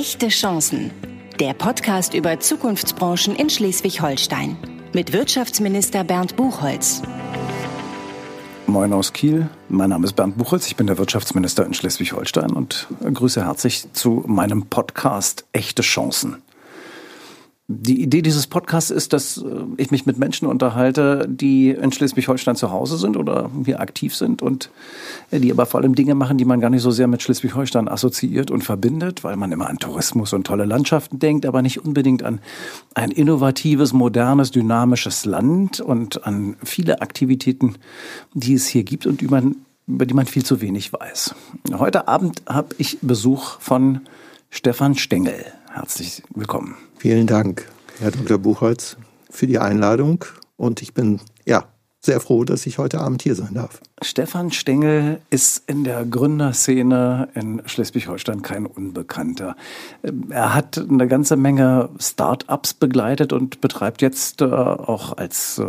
Echte Chancen. Der Podcast über Zukunftsbranchen in Schleswig-Holstein. Mit Wirtschaftsminister Bernd Buchholz. Moin aus Kiel. Mein Name ist Bernd Buchholz. Ich bin der Wirtschaftsminister in Schleswig-Holstein und grüße herzlich zu meinem Podcast Echte Chancen. Die Idee dieses Podcasts ist, dass äh, ich mich mit Menschen unterhalte, die in Schleswig-Holstein zu Hause sind oder hier aktiv sind und äh, die aber vor allem Dinge machen, die man gar nicht so sehr mit Schleswig-Holstein assoziiert und verbindet, weil man immer an Tourismus und tolle Landschaften denkt, aber nicht unbedingt an ein innovatives, modernes, dynamisches Land und an viele Aktivitäten, die es hier gibt und über, über die man viel zu wenig weiß. Heute Abend habe ich Besuch von Stefan Stengel. Herzlich willkommen. Vielen Dank, Herr Dr. Buchholz, für die Einladung. Und ich bin ja sehr froh, dass ich heute Abend hier sein darf. Stefan Stengel ist in der Gründerszene in Schleswig-Holstein kein Unbekannter. Er hat eine ganze Menge Start-ups begleitet und betreibt jetzt äh, auch als äh,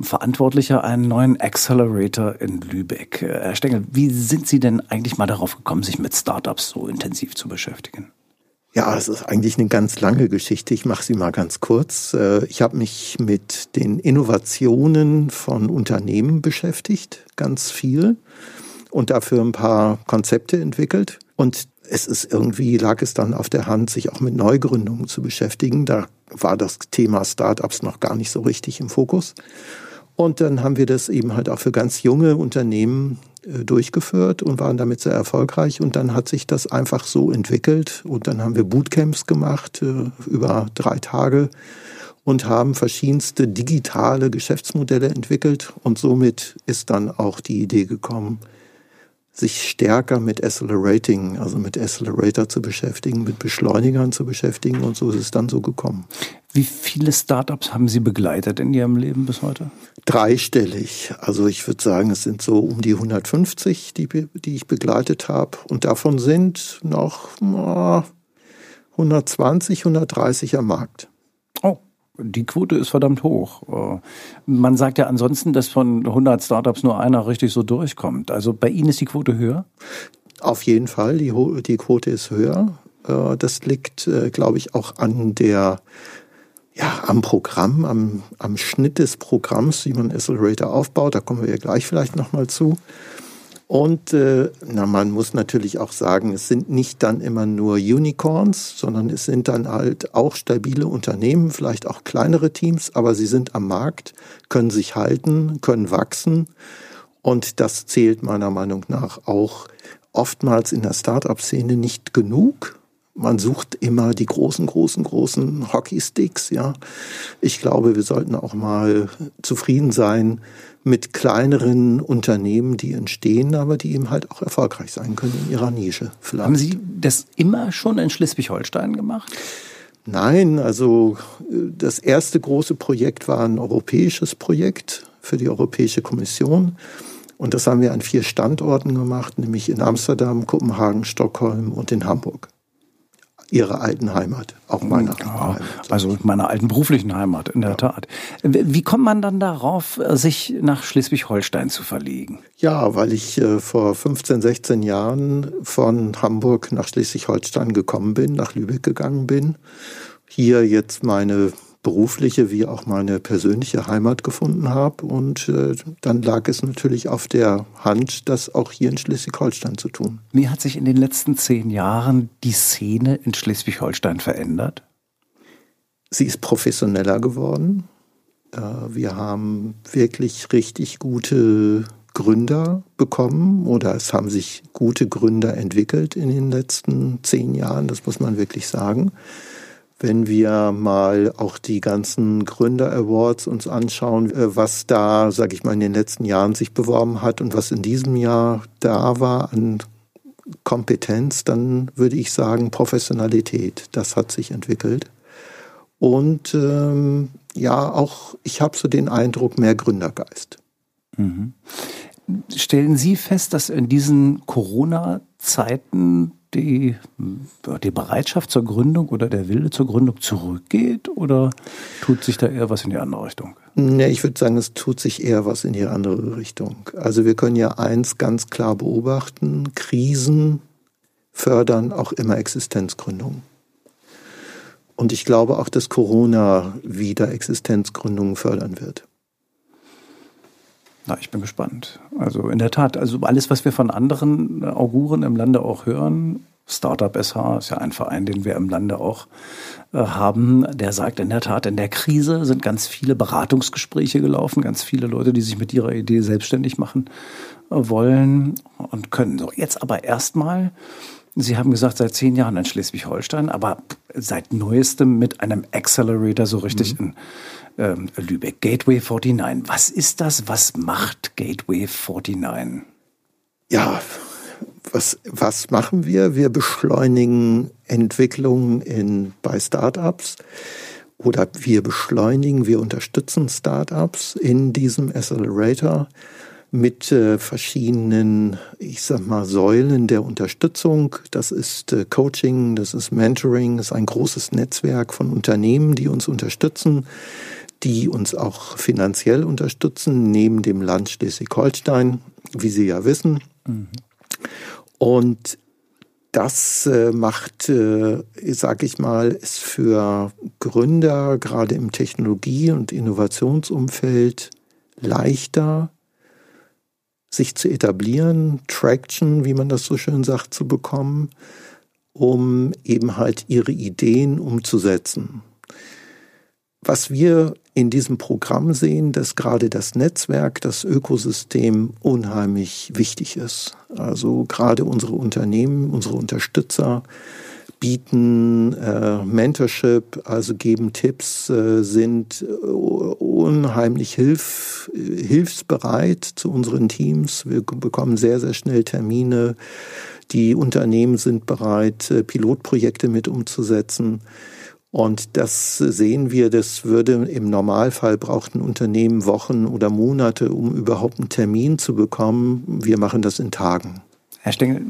Verantwortlicher einen neuen Accelerator in Lübeck. Herr Stengel, wie sind Sie denn eigentlich mal darauf gekommen, sich mit Start-ups so intensiv zu beschäftigen? Ja, es ist eigentlich eine ganz lange Geschichte. Ich mache sie mal ganz kurz. Äh, ich habe mich mit den Innovationen von Unternehmen beschäftigt, ganz viel, und dafür ein paar Konzepte entwickelt. Und es ist irgendwie, lag es dann auf der Hand, sich auch mit Neugründungen zu beschäftigen. Da war das Thema Startups noch gar nicht so richtig im Fokus. Und dann haben wir das eben halt auch für ganz junge Unternehmen durchgeführt und waren damit sehr erfolgreich. Und dann hat sich das einfach so entwickelt. Und dann haben wir Bootcamps gemacht äh, über drei Tage und haben verschiedenste digitale Geschäftsmodelle entwickelt. Und somit ist dann auch die Idee gekommen, sich stärker mit Accelerating, also mit Accelerator zu beschäftigen, mit Beschleunigern zu beschäftigen. Und so ist es dann so gekommen. Wie viele Startups haben Sie begleitet in Ihrem Leben bis heute? Dreistellig. Also ich würde sagen, es sind so um die 150, die, die ich begleitet habe. Und davon sind noch oh, 120, 130 am Markt. Oh, die Quote ist verdammt hoch. Äh, man sagt ja ansonsten, dass von 100 Startups nur einer richtig so durchkommt. Also bei Ihnen ist die Quote höher? Auf jeden Fall, die, die Quote ist höher. Äh, das liegt, äh, glaube ich, auch an der ja, am Programm, am, am Schnitt des Programms, wie man Accelerator aufbaut. Da kommen wir ja gleich vielleicht nochmal zu. Und äh, na, man muss natürlich auch sagen, es sind nicht dann immer nur Unicorns, sondern es sind dann halt auch stabile Unternehmen, vielleicht auch kleinere Teams, aber sie sind am Markt, können sich halten, können wachsen. Und das zählt meiner Meinung nach auch oftmals in der Startup-Szene nicht genug man sucht immer die großen, großen, großen Hockeysticks, ja. Ich glaube, wir sollten auch mal zufrieden sein mit kleineren Unternehmen, die entstehen, aber die eben halt auch erfolgreich sein können in ihrer Nische. Vielleicht. Haben Sie das immer schon in Schleswig-Holstein gemacht? Nein, also das erste große Projekt war ein europäisches Projekt für die Europäische Kommission. Und das haben wir an vier Standorten gemacht, nämlich in Amsterdam, Kopenhagen, Stockholm und in Hamburg ihrer alten Heimat, auch meiner ja, Heimat. Also meiner alten beruflichen Heimat, in der ja. Tat. Wie kommt man dann darauf, sich nach Schleswig-Holstein zu verlegen? Ja, weil ich äh, vor 15, 16 Jahren von Hamburg nach Schleswig-Holstein gekommen bin, nach Lübeck gegangen bin, hier jetzt meine berufliche wie auch meine persönliche Heimat gefunden habe. Und äh, dann lag es natürlich auf der Hand, das auch hier in Schleswig-Holstein zu tun. Wie hat sich in den letzten zehn Jahren die Szene in Schleswig-Holstein verändert? Sie ist professioneller geworden. Äh, wir haben wirklich richtig gute Gründer bekommen oder es haben sich gute Gründer entwickelt in den letzten zehn Jahren, das muss man wirklich sagen. Wenn wir mal auch die ganzen Gründer Awards uns anschauen, äh, was da, sage ich mal, in den letzten Jahren sich beworben hat und was in diesem Jahr da war an Kompetenz, dann würde ich sagen Professionalität. Das hat sich entwickelt. Und ähm, ja, auch ich habe so den Eindruck, mehr Gründergeist. Mhm. Stellen Sie fest, dass in diesen Corona-Zeiten die, die Bereitschaft zur Gründung oder der Wille zur Gründung zurückgeht oder tut sich da eher was in die andere Richtung? Nee, ich würde sagen, es tut sich eher was in die andere Richtung. Also wir können ja eins ganz klar beobachten, Krisen fördern auch immer Existenzgründung. Und ich glaube auch, dass Corona wieder Existenzgründungen fördern wird. Na, ich bin gespannt. Also in der Tat, also alles, was wir von anderen Auguren im Lande auch hören, Startup SH ist ja ein Verein, den wir im Lande auch äh, haben, der sagt in der Tat, in der Krise sind ganz viele Beratungsgespräche gelaufen, ganz viele Leute, die sich mit ihrer Idee selbstständig machen äh, wollen und können. So, jetzt aber erstmal Sie haben gesagt, seit zehn Jahren in Schleswig-Holstein, aber seit neuestem mit einem Accelerator so richtig mhm. in ähm, Lübeck. Gateway 49. Was ist das? Was macht Gateway 49? Ja, was, was machen wir? Wir beschleunigen Entwicklungen in, bei Startups oder wir beschleunigen, wir unterstützen Startups in diesem Accelerator mit äh, verschiedenen, ich sag mal, Säulen der Unterstützung. Das ist äh, Coaching, das ist Mentoring, das ist ein großes Netzwerk von Unternehmen, die uns unterstützen, die uns auch finanziell unterstützen, neben dem Land Schleswig-Holstein, wie Sie ja wissen. Mhm. Und das äh, macht, äh, sage ich mal, ist für Gründer gerade im Technologie- und Innovationsumfeld leichter, sich zu etablieren, Traction, wie man das so schön sagt, zu bekommen, um eben halt ihre Ideen umzusetzen. Was wir in diesem Programm sehen, dass gerade das Netzwerk, das Ökosystem unheimlich wichtig ist. Also gerade unsere Unternehmen, unsere Unterstützer bieten äh, Mentorship, also geben Tipps, äh, sind äh, unheimlich hilf, hilfsbereit zu unseren Teams. Wir bekommen sehr, sehr schnell Termine. Die Unternehmen sind bereit, äh, Pilotprojekte mit umzusetzen. Und das sehen wir, das würde im Normalfall braucht ein Unternehmen Wochen oder Monate, um überhaupt einen Termin zu bekommen. Wir machen das in Tagen. Herr Stengel,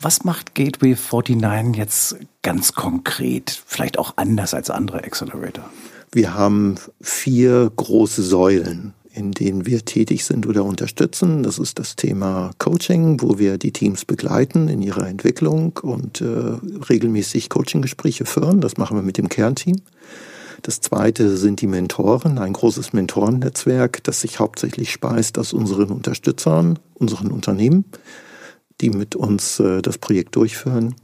was macht Gateway 49 jetzt ganz konkret? Vielleicht auch anders als andere Accelerator? Wir haben vier große Säulen, in denen wir tätig sind oder unterstützen. Das ist das Thema Coaching, wo wir die Teams begleiten in ihrer Entwicklung und äh, regelmäßig Coaching-Gespräche führen. Das machen wir mit dem Kernteam. Das zweite sind die Mentoren, ein großes Mentorennetzwerk, das sich hauptsächlich speist aus unseren Unterstützern, unseren Unternehmen die mit uns äh, das Projekt durchführen,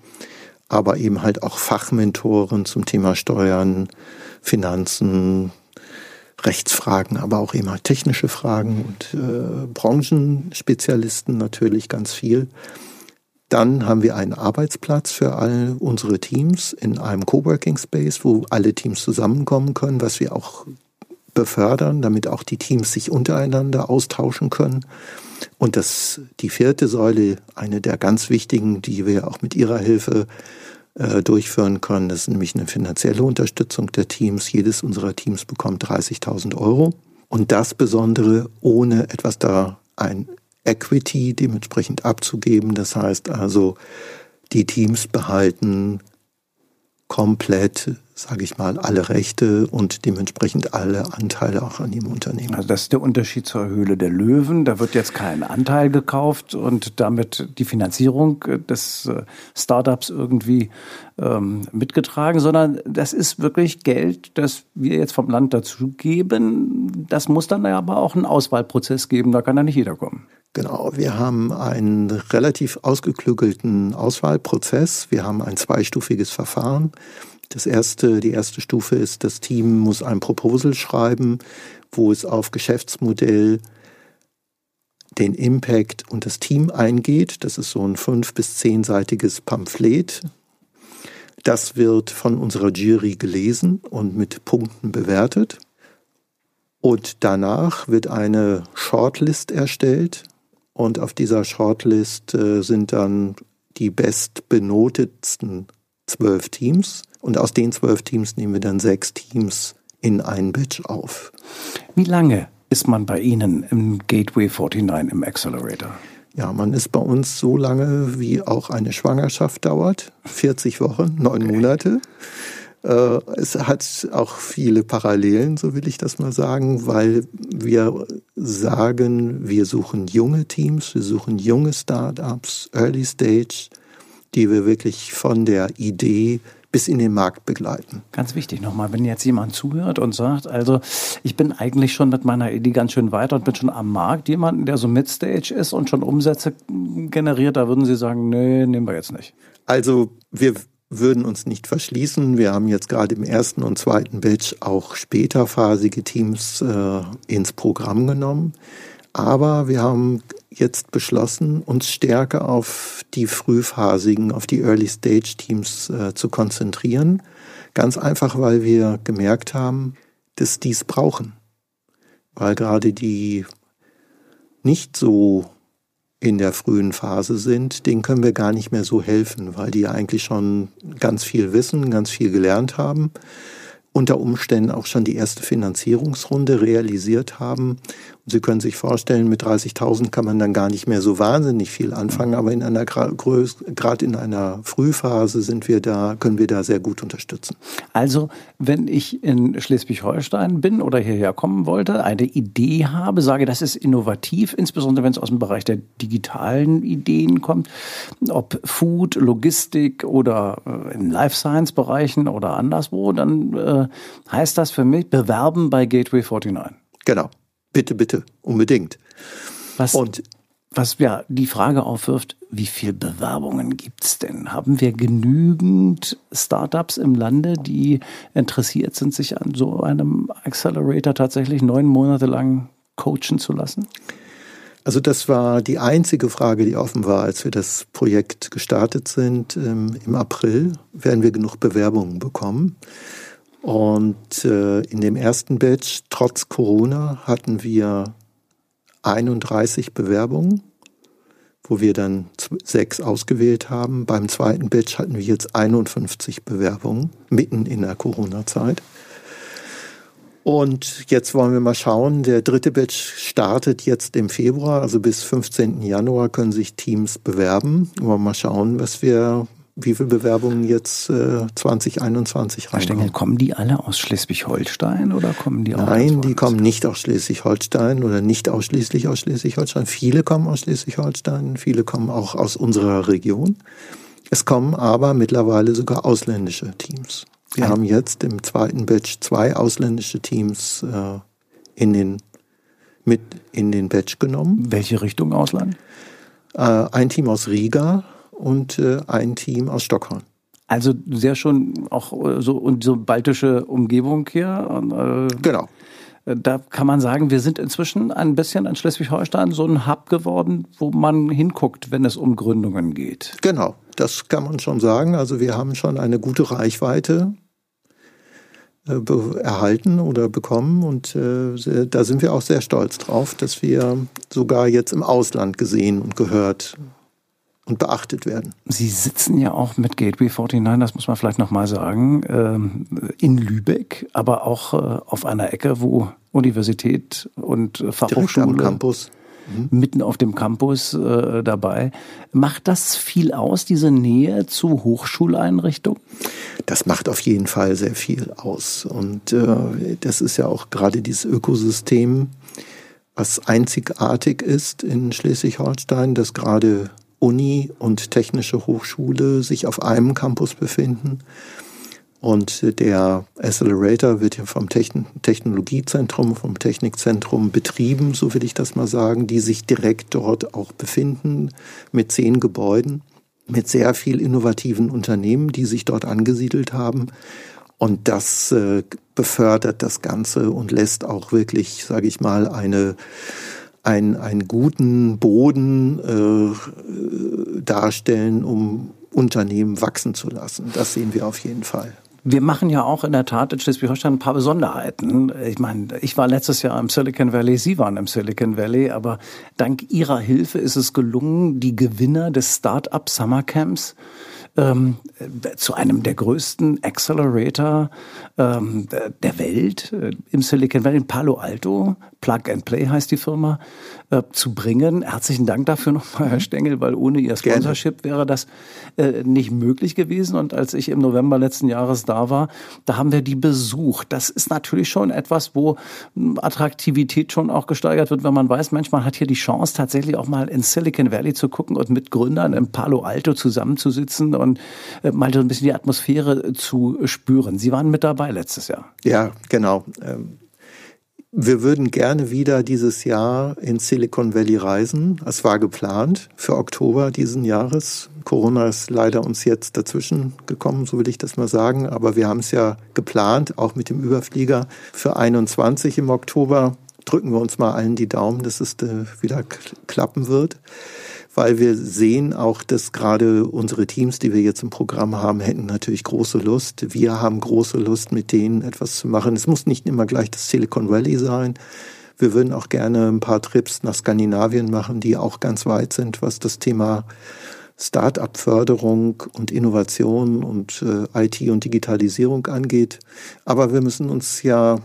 aber eben halt auch Fachmentoren zum Thema Steuern, Finanzen, Rechtsfragen, aber auch eben halt technische Fragen und äh, Branchenspezialisten natürlich ganz viel. Dann haben wir einen Arbeitsplatz für all unsere Teams in einem Coworking Space, wo alle Teams zusammenkommen können, was wir auch befördern, damit auch die Teams sich untereinander austauschen können. Und das, die vierte Säule, eine der ganz wichtigen, die wir auch mit Ihrer Hilfe äh, durchführen können, das ist nämlich eine finanzielle Unterstützung der Teams. Jedes unserer Teams bekommt 30.000 Euro. Und das Besondere, ohne etwas da ein Equity dementsprechend abzugeben. Das heißt also, die Teams behalten komplett sage ich mal, alle Rechte und dementsprechend alle Anteile auch an dem Unternehmen. Also das ist der Unterschied zur Höhle der Löwen. Da wird jetzt kein Anteil gekauft und damit die Finanzierung des äh, Startups irgendwie ähm, mitgetragen, sondern das ist wirklich Geld, das wir jetzt vom Land dazu geben. Das muss dann aber auch einen Auswahlprozess geben. Da kann da nicht jeder kommen. Genau, wir haben einen relativ ausgeklügelten Auswahlprozess. Wir haben ein zweistufiges Verfahren. Das erste, die erste Stufe ist, das Team muss ein Proposal schreiben, wo es auf Geschäftsmodell den Impact und das Team eingeht. Das ist so ein fünf- bis zehnseitiges Pamphlet. Das wird von unserer Jury gelesen und mit Punkten bewertet. Und danach wird eine Shortlist erstellt. Und auf dieser Shortlist äh, sind dann die bestbenotetsten zwölf Teams. Und aus den zwölf Teams nehmen wir dann sechs Teams in einen Batch auf. Wie lange ist man bei Ihnen im Gateway 49 im Accelerator? Ja, man ist bei uns so lange, wie auch eine Schwangerschaft dauert. 40 Wochen, neun. Monate. Äh, es hat auch viele Parallelen, so will ich das mal sagen, weil wir sagen, wir suchen junge Teams, wir suchen junge Startups, Early Stage, die wir wirklich von der Idee bis in den Markt begleiten. Ganz wichtig nochmal, wenn jetzt jemand zuhört und sagt, also ich bin eigentlich schon mit meiner Idee ganz schön weiter und bin schon am Markt, jemanden, der so Midstage ist und schon Umsätze generiert, da würden Sie sagen, nee, nehmen wir jetzt nicht. Also wir würden uns nicht verschließen. Wir haben jetzt gerade im ersten und zweiten Batch auch späterphasige Teams äh, ins Programm genommen. Aber wir haben jetzt beschlossen, uns stärker auf die frühphasigen, auf die Early-Stage-Teams äh, zu konzentrieren. Ganz einfach, weil wir gemerkt haben, dass dies brauchen. Weil gerade die nicht so in der frühen Phase sind, denen können wir gar nicht mehr so helfen, weil die eigentlich schon ganz viel wissen, ganz viel gelernt haben unter Umständen auch schon die erste Finanzierungsrunde realisiert haben. Und Sie können sich vorstellen, mit 30.000 kann man dann gar nicht mehr so wahnsinnig viel anfangen, aber in einer gerade in einer Frühphase sind wir da, können wir da sehr gut unterstützen. Also, wenn ich in Schleswig-Holstein bin oder hierher kommen wollte, eine Idee habe, sage, das ist innovativ, insbesondere wenn es aus dem Bereich der digitalen Ideen kommt, ob Food, Logistik oder äh, in Life Science Bereichen oder anderswo, dann äh, heißt das für mich bewerben bei Gateway 49. Genau. Bitte, bitte, unbedingt. Was, Und was ja die Frage aufwirft, wie viele Bewerbungen gibt's denn? Haben wir genügend Startups im Lande, die interessiert sind, sich an so einem Accelerator tatsächlich neun Monate lang coachen zu lassen? Also das war die einzige Frage, die offen war, als wir das Projekt gestartet sind. Ähm, Im April werden wir genug Bewerbungen bekommen. Und äh, in dem ersten Batch, trotz Corona, hatten wir 31 Bewerbungen, wo wir dann sechs ausgewählt haben. Beim zweiten Batch hatten wir jetzt 51 Bewerbungen, mitten in der Corona-Zeit. Und jetzt wollen wir mal schauen, der dritte Batch startet jetzt im Februar, also bis 15. Januar können sich Teams bewerben. Wollen wir mal schauen, was wir wie viele Bewerbungen jetzt äh, 2021 reinkommen. kommen die alle aus Schleswig-Holstein oder kommen die auch Nein, die kommen nicht aus Schleswig-Holstein oder nicht ausschließlich aus Schleswig-Holstein. Viele kommen aus Schleswig-Holstein, viele kommen auch aus unserer Region. Es kommen aber mittlerweile sogar ausländische Teams. Wir Ein haben jetzt im zweiten Batch zwei ausländische Teams äh, in den, mit in den Batch genommen. Welche Richtung Ausland? Äh, ein Team aus Riga, und äh, ein Team aus Stockholm. Also sehr schon auch äh, so und so baltische Umgebung hier. Äh, genau. Da kann man sagen, wir sind inzwischen ein bisschen in Schleswig-Holstein so ein Hub geworden, wo man hinguckt, wenn es um Gründungen geht. Genau, das kann man schon sagen. Also wir haben schon eine gute Reichweite erhalten oder bekommen und äh, da sind wir auch sehr stolz drauf, dass wir sogar jetzt im Ausland gesehen und gehört und beachtet werden. Sie sitzen ja auch mit Gateway 49, das muss man vielleicht nochmal sagen, ähm, in Lübeck, aber auch äh, auf einer Ecke, wo Universität und Fachhochschule. Mhm. mitten auf dem Campus äh, dabei. Macht das viel aus, diese Nähe zu Hochschuleinrichtungen? Das macht auf jeden Fall sehr viel aus. Und äh, das ist ja auch gerade dieses Ökosystem, was einzigartig ist in Schleswig-Holstein, dass gerade Uni und Technische Hochschule sich auf einem Campus befinden. Und der Accelerator wird ja vom Technologiezentrum, vom Technikzentrum betrieben, so will ich das mal sagen, die sich direkt dort auch befinden mit zehn Gebäuden, mit sehr viel innovativen Unternehmen, die sich dort angesiedelt haben. Und das äh, befördert das Ganze und lässt auch wirklich, sage ich mal, eine ein, einen guten Boden äh, darstellen, um Unternehmen wachsen zu lassen. Das sehen wir auf jeden Fall. Wir machen ja auch in der Tat in Schleswig-Holstein ein paar Besonderheiten. Ich meine, ich war letztes Jahr im Silicon Valley, Sie waren im Silicon Valley, aber dank Ihrer Hilfe ist es gelungen, die Gewinner des Start-up Summer Camps ähm, zu einem der größten Accelerator ähm, der Welt äh, im Silicon Valley, in Palo Alto, Plug and Play heißt die Firma, äh, zu bringen. Herzlichen Dank dafür nochmal, Herr Stengel, weil ohne Ihr Sponsorship Gerne. wäre das äh, nicht möglich gewesen. Und als ich im November letzten Jahres da war, da haben wir die besucht. Das ist natürlich schon etwas, wo hm, Attraktivität schon auch gesteigert wird, wenn man weiß, manchmal hat hier die Chance, tatsächlich auch mal in Silicon Valley zu gucken und mit Gründern im Palo Alto zusammenzusitzen und äh, mal so ein bisschen die Atmosphäre zu spüren. Sie waren mit dabei letztes Jahr. Ja, genau. Wir würden gerne wieder dieses Jahr in Silicon Valley reisen. Es war geplant für Oktober diesen Jahres. Corona ist leider uns jetzt dazwischen gekommen, so will ich das mal sagen. Aber wir haben es ja geplant, auch mit dem Überflieger für 21 im Oktober. Drücken wir uns mal allen die Daumen, dass es äh, wieder klappen wird weil wir sehen auch, dass gerade unsere Teams, die wir jetzt im Programm haben, hätten natürlich große Lust. Wir haben große Lust, mit denen etwas zu machen. Es muss nicht immer gleich das Silicon Valley sein. Wir würden auch gerne ein paar Trips nach Skandinavien machen, die auch ganz weit sind, was das Thema Start-up-Förderung und Innovation und äh, IT und Digitalisierung angeht. Aber wir müssen uns ja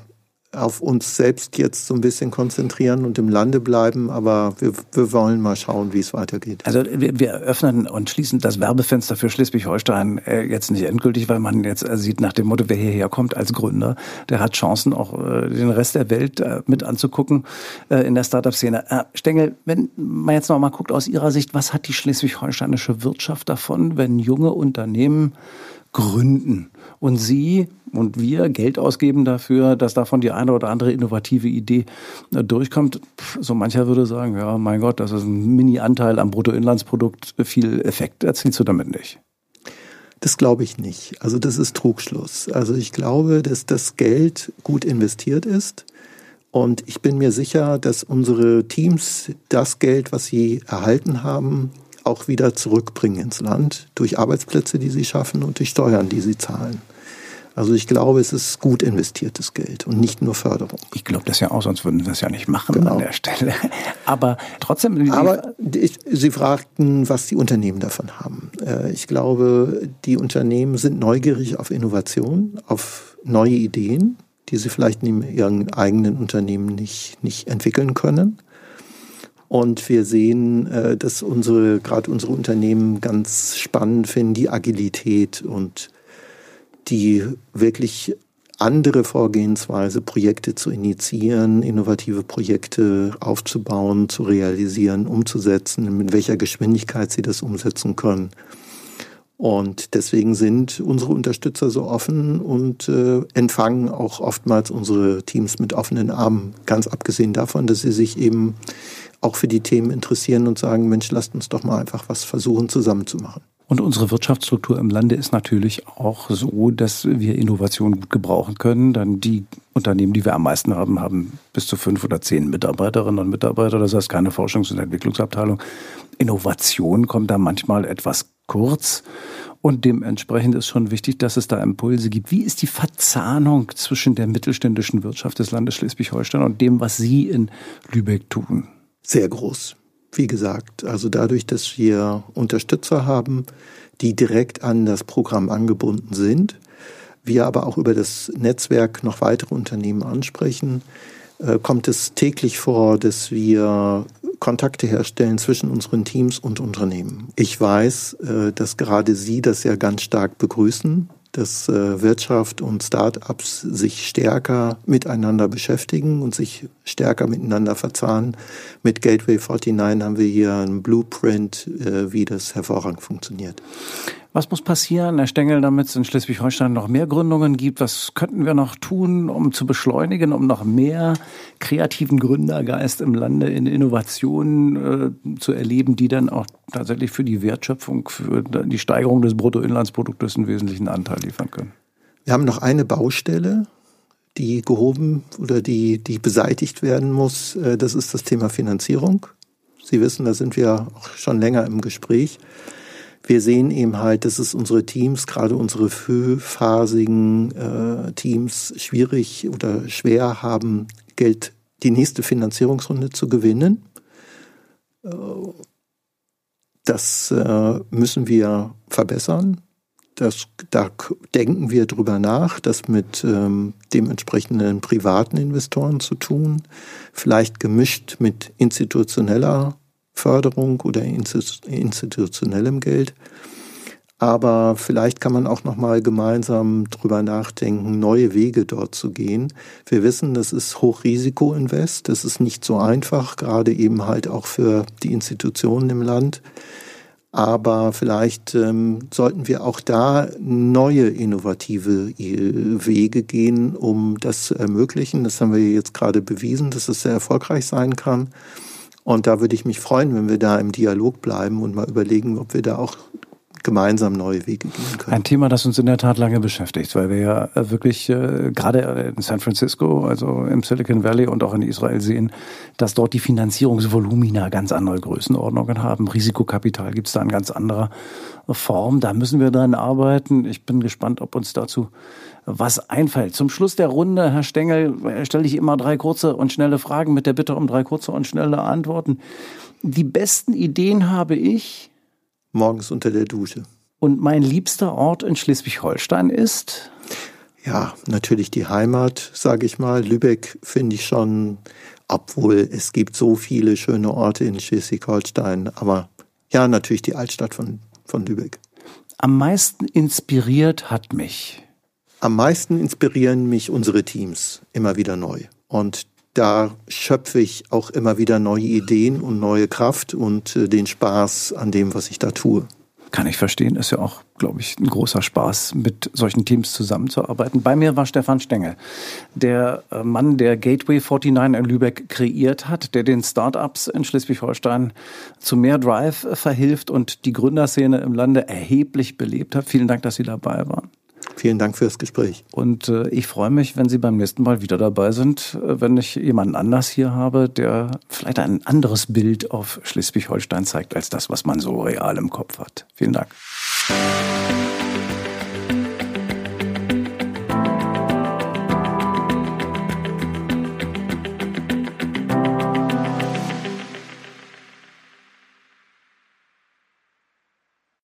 auf uns selbst jetzt so ein bisschen konzentrieren und im Lande bleiben, aber wir, wir wollen mal schauen, wie es weitergeht. Also wir, wir öffnen und schließen das Werbefenster für Schleswig-Holstein äh, jetzt nicht endgültig, weil man jetzt äh, sieht nach dem Motto, wer hierher kommt als Gründer, der hat Chancen, auch äh, den Rest der Welt mit anzugucken in der Startup-Szene. Stengel, wenn man jetzt noch mal guckt aus Ihrer Sicht, was hat die schleswig-holsteinische Wirtschaft davon, wenn junge Unternehmen gründen und Sie und wir Geld ausgeben dafür, dass davon die eine oder andere innovative Idee äh, durchkommt. So mancher würde sagen, ja, mein Gott, das ist ein Mini-Anteil am Bruttoinlandsprodukt, viel Effekt erzielst du damit nicht. Das glaube ich nicht. Also das ist Trugschluss. Also ich glaube, dass das Geld gut investiert ist. Und ich bin mir sicher, dass unsere Teams das Geld, was sie erhalten haben, auch wieder zurückbringen ins Land durch Arbeitsplätze, die sie schaffen und durch Steuern, die sie zahlen. Also ich glaube, es ist gut investiertes Geld und nicht nur Förderung. Ich glaube das ja auch, sonst würden wir das ja nicht machen genau. an der Stelle. Aber trotzdem. Aber ich, Sie fragten, was die Unternehmen davon haben. Äh, ich glaube, die Unternehmen sind neugierig auf Innovation, auf neue Ideen, die sie vielleicht in ihren eigenen Unternehmen nicht, nicht entwickeln können. Und wir sehen, äh, dass unsere, gerade unsere Unternehmen ganz spannend finden, die Agilität und die wirklich andere Vorgehensweise, Projekte zu initiieren, innovative Projekte aufzubauen, zu realisieren, umzusetzen, mit welcher Geschwindigkeit sie das umsetzen können. Und deswegen sind unsere Unterstützer so offen und äh, empfangen auch oftmals unsere Teams mit offenen Armen. Ganz abgesehen davon, dass sie sich eben auch für die Themen interessieren und sagen, Mensch, lasst uns doch mal einfach was versuchen zusammenzumachen. Und unsere Wirtschaftsstruktur im Lande ist natürlich auch so, dass wir Innovation gut gebrauchen können. Dann die Unternehmen, die wir am meisten haben, haben bis zu fünf oder zehn Mitarbeiterinnen und Mitarbeiter. Das heißt keine Forschungs- und Entwicklungsabteilung. Innovation kommt da manchmal etwas kurz. Und dementsprechend ist schon wichtig, dass es da Impulse gibt. Wie ist die Verzahnung zwischen der mittelständischen Wirtschaft des Landes Schleswig-Holstein und dem, was Sie in Lübeck tun? Sehr groß wie gesagt, also dadurch, dass wir Unterstützer haben, die direkt an das Programm angebunden sind, wir aber auch über das Netzwerk noch weitere Unternehmen ansprechen, äh, kommt es täglich vor, dass wir Kontakte herstellen zwischen unseren Teams und Unternehmen. Ich weiß, äh, dass gerade Sie das ja ganz stark begrüßen, dass äh, Wirtschaft und Start-ups sich stärker miteinander beschäftigen und sich stärker miteinander verzahnen. Mit Gateway 49 haben wir hier einen Blueprint, äh, wie das hervorragend funktioniert. Was muss passieren, Herr Stengel, damit es in Schleswig-Holstein noch mehr Gründungen gibt? Was könnten wir noch tun, um zu beschleunigen, um noch mehr kreativen Gründergeist im Lande in Innovationen äh, zu erleben, die dann auch tatsächlich für die Wertschöpfung, für die Steigerung des Bruttoinlandsproduktes einen wesentlichen Anteil liefern können? Wir haben noch eine Baustelle, die gehoben oder die, die beseitigt werden muss. Äh, das ist das Thema Finanzierung. Sie wissen, da sind wir auch schon länger im Gespräch wir sehen eben halt, dass es unsere Teams, gerade unsere frühphasigen äh, Teams, schwierig oder schwer haben, Geld, die nächste Finanzierungsrunde zu gewinnen. Äh, das äh, müssen wir verbessern. Das, da denken wir drüber nach, das mit ähm, dementsprechenden privaten Investoren zu tun, vielleicht gemischt mit institutioneller Förderung oder institutionellem Geld. Aber vielleicht kann man auch noch mal gemeinsam drüber nachdenken, neue Wege dort zu gehen. Wir wissen, das ist Hochrisiko-Invest. Das ist nicht so einfach, gerade eben halt auch für die Institutionen im Land. Aber vielleicht ähm, sollten wir auch da neue innovative äh, Wege gehen, um das zu ermöglichen. Das haben wir jetzt gerade bewiesen, dass es sehr erfolgreich sein kann. Und da würde ich mich freuen, wenn wir da im Dialog bleiben und mal überlegen, ob wir da auch gemeinsam neue Wege gehen können. Ein Thema, das uns in der Tat lange beschäftigt, weil wir ja äh, wirklich äh, gerade in San Francisco, also im Silicon Valley und auch in Israel sehen, dass dort die Finanzierungsvolumina ganz andere Größenordnungen haben. Risikokapital gibt es da in ganz anderer Form. Da müssen wir dran arbeiten. Ich bin gespannt, ob uns dazu was einfällt. Zum Schluss der Runde, Herr Stengel, stelle ich immer drei kurze und schnelle Fragen mit der Bitte um drei kurze und schnelle Antworten. Die besten Ideen habe ich, morgens unter der Dusche. Und mein liebster Ort in Schleswig-Holstein ist? Ja, natürlich die Heimat, sage ich mal. Lübeck finde ich schon, obwohl es gibt so viele schöne Orte in Schleswig-Holstein. Aber ja, natürlich die Altstadt von, von Lübeck. Am meisten inspiriert hat mich. Am meisten inspirieren mich unsere Teams immer wieder neu. Und da schöpfe ich auch immer wieder neue Ideen und neue Kraft und äh, den Spaß an dem, was ich da tue. Kann ich verstehen, ist ja auch, glaube ich, ein großer Spaß, mit solchen Teams zusammenzuarbeiten. Bei mir war Stefan Stengel, der äh, Mann, der Gateway 49 in Lübeck kreiert hat, der den Startups in Schleswig-Holstein zu mehr Drive verhilft und die Gründerszene im Lande erheblich belebt hat. Vielen Dank, dass Sie dabei waren. Vielen Dank fürs Gespräch. Und äh, ich freue mich, wenn Sie beim nächsten Mal wieder dabei sind, äh, wenn ich jemanden anders hier habe, der vielleicht ein anderes Bild auf Schleswig-Holstein zeigt als das, was man so real im Kopf hat. Vielen Dank.